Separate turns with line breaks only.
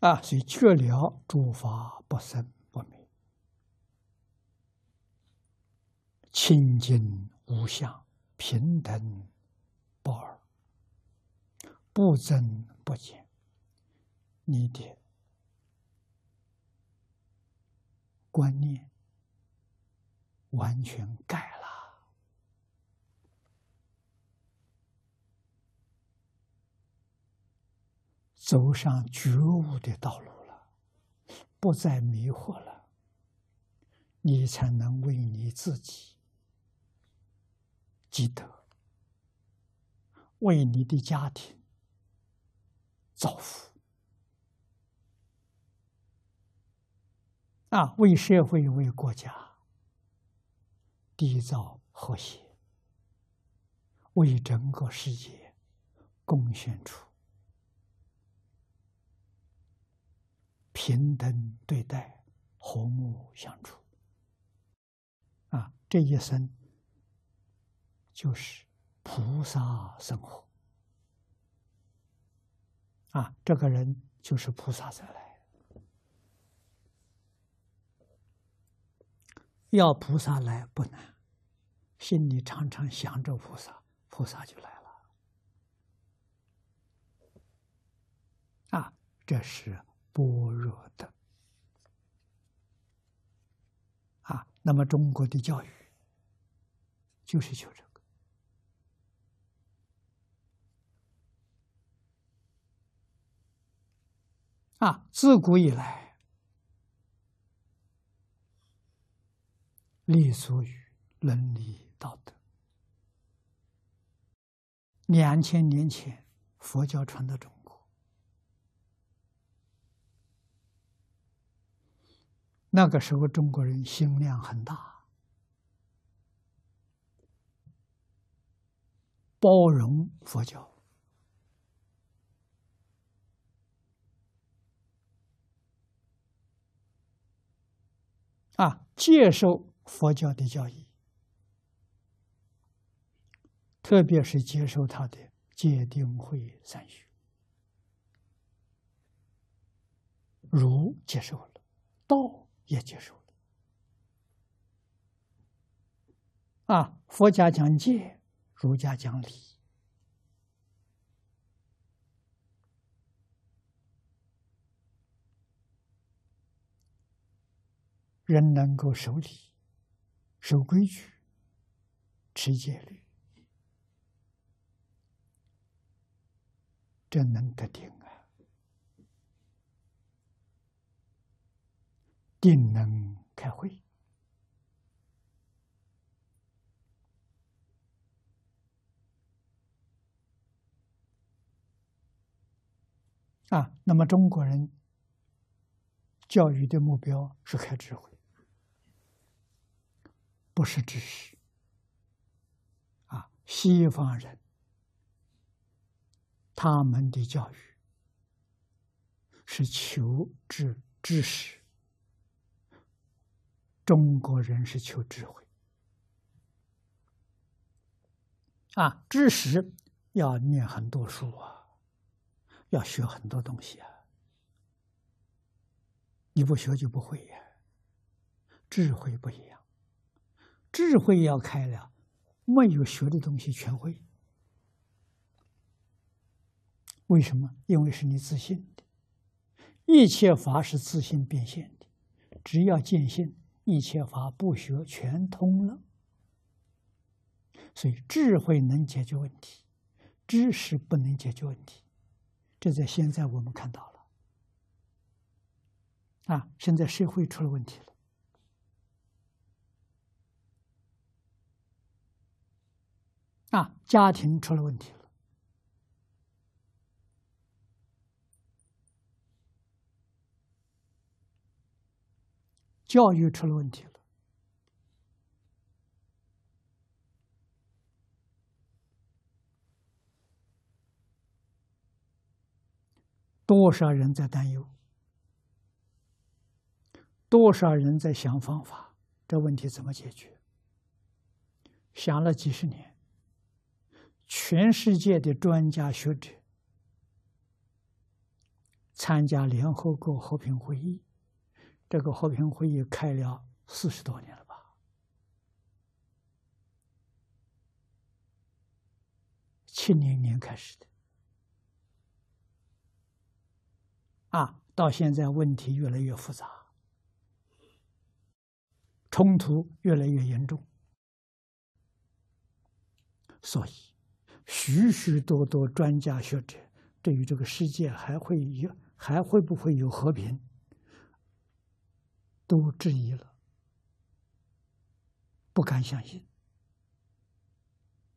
啊，所以觉了诸法不生不灭，清净无相，平等不二，不增不减。你的观念完全改了。走上觉悟的道路了，不再迷惑了，你才能为你自己积德，为你的家庭造福，啊，为社会、为国家缔造和谐，为整个世界贡献出。平等对待，和睦相处，啊，这一生就是菩萨生活，啊，这个人就是菩萨再来，要菩萨来不难，心里常常想着菩萨，菩萨就来了，啊，这是。般若的啊，那么中国的教育就是求这个啊，自古以来立足于伦理道德。两千年前，佛教传到中。那个时候，中国人心量很大，包容佛教啊，接受佛教的教义，特别是接受他的戒定慧三学，儒接受了，道。也接受了啊！佛家讲戒，儒家讲礼。人能够守礼、守规矩、持戒律，这能得定啊！定能开会啊！那么中国人教育的目标是开智慧，不是知识。啊，西方人他们的教育是求知知识。中国人是求智慧啊，知识要念很多书啊，要学很多东西啊，你不学就不会呀。智慧不一样，智慧要开了，没有学的东西全会。为什么？因为是你自信的，一切法是自信变现的，只要见性。一切法不学全通了，所以智慧能解决问题，知识不能解决问题。这在现在我们看到了，啊，现在社会出了问题了，啊，家庭出了问题。教育出了问题了，多少人在担忧？多少人在想方法？这问题怎么解决？想了几十年，全世界的专家学者参加联合国和平会议，这个和平会议开了四十多年了吧？七零年开始的，啊，到现在问题越来越复杂，冲突越来越严重，所以许许多多专家学者对于这个世界还会有。还会不会有和平？都质疑了，不敢相信。